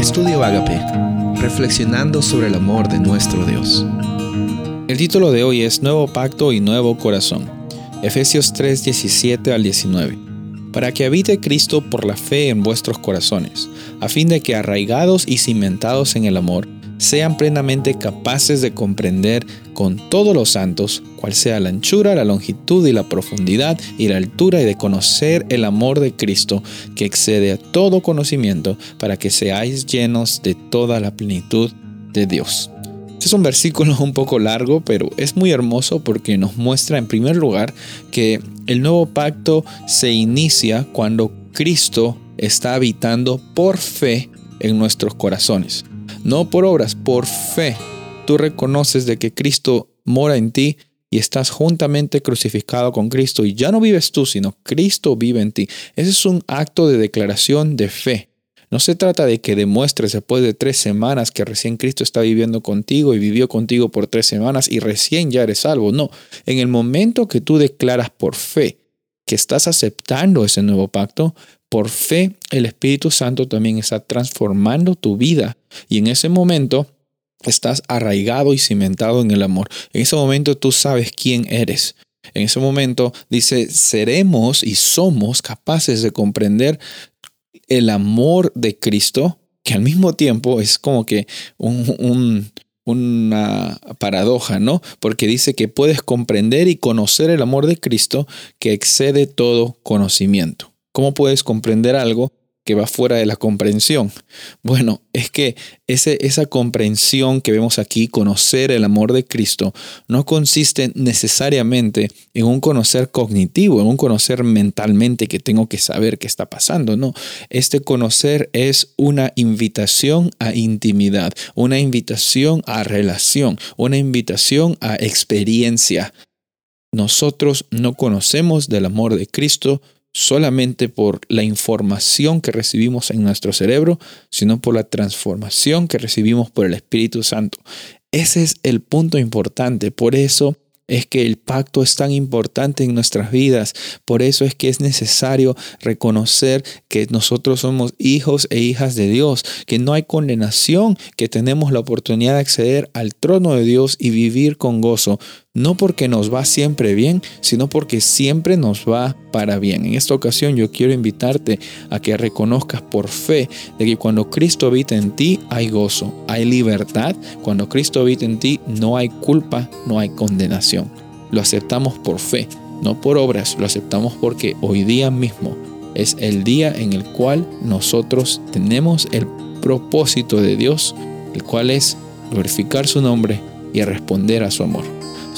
Estudio Agape, reflexionando sobre el amor de nuestro Dios. El título de hoy es Nuevo Pacto y Nuevo Corazón. Efesios 3, 17 al 19. Para que habite Cristo por la fe en vuestros corazones, a fin de que arraigados y cimentados en el amor, sean plenamente capaces de comprender con todos los santos cuál sea la anchura, la longitud y la profundidad y la altura y de conocer el amor de Cristo que excede a todo conocimiento para que seáis llenos de toda la plenitud de Dios. Es un versículo un poco largo, pero es muy hermoso porque nos muestra en primer lugar que el nuevo pacto se inicia cuando Cristo está habitando por fe en nuestros corazones no por obras, por fe. Tú reconoces de que Cristo mora en ti y estás juntamente crucificado con Cristo y ya no vives tú, sino Cristo vive en ti. Ese es un acto de declaración de fe. No se trata de que demuestres después de tres semanas que recién Cristo está viviendo contigo y vivió contigo por tres semanas y recién ya eres salvo. No, en el momento que tú declaras por fe que estás aceptando ese nuevo pacto, por fe el Espíritu Santo también está transformando tu vida y en ese momento estás arraigado y cimentado en el amor. En ese momento tú sabes quién eres. En ese momento dice, seremos y somos capaces de comprender el amor de Cristo, que al mismo tiempo es como que un, una paradoja, ¿no? Porque dice que puedes comprender y conocer el amor de Cristo que excede todo conocimiento. ¿Cómo puedes comprender algo que va fuera de la comprensión? Bueno, es que ese, esa comprensión que vemos aquí, conocer el amor de Cristo, no consiste necesariamente en un conocer cognitivo, en un conocer mentalmente que tengo que saber qué está pasando. No, este conocer es una invitación a intimidad, una invitación a relación, una invitación a experiencia. Nosotros no conocemos del amor de Cristo solamente por la información que recibimos en nuestro cerebro, sino por la transformación que recibimos por el Espíritu Santo. Ese es el punto importante. Por eso es que el pacto es tan importante en nuestras vidas. Por eso es que es necesario reconocer que nosotros somos hijos e hijas de Dios, que no hay condenación, que tenemos la oportunidad de acceder al trono de Dios y vivir con gozo no porque nos va siempre bien, sino porque siempre nos va para bien. En esta ocasión yo quiero invitarte a que reconozcas por fe de que cuando Cristo habita en ti hay gozo, hay libertad. Cuando Cristo habita en ti no hay culpa, no hay condenación. Lo aceptamos por fe, no por obras, lo aceptamos porque hoy día mismo es el día en el cual nosotros tenemos el propósito de Dios, el cual es glorificar su nombre y responder a su amor.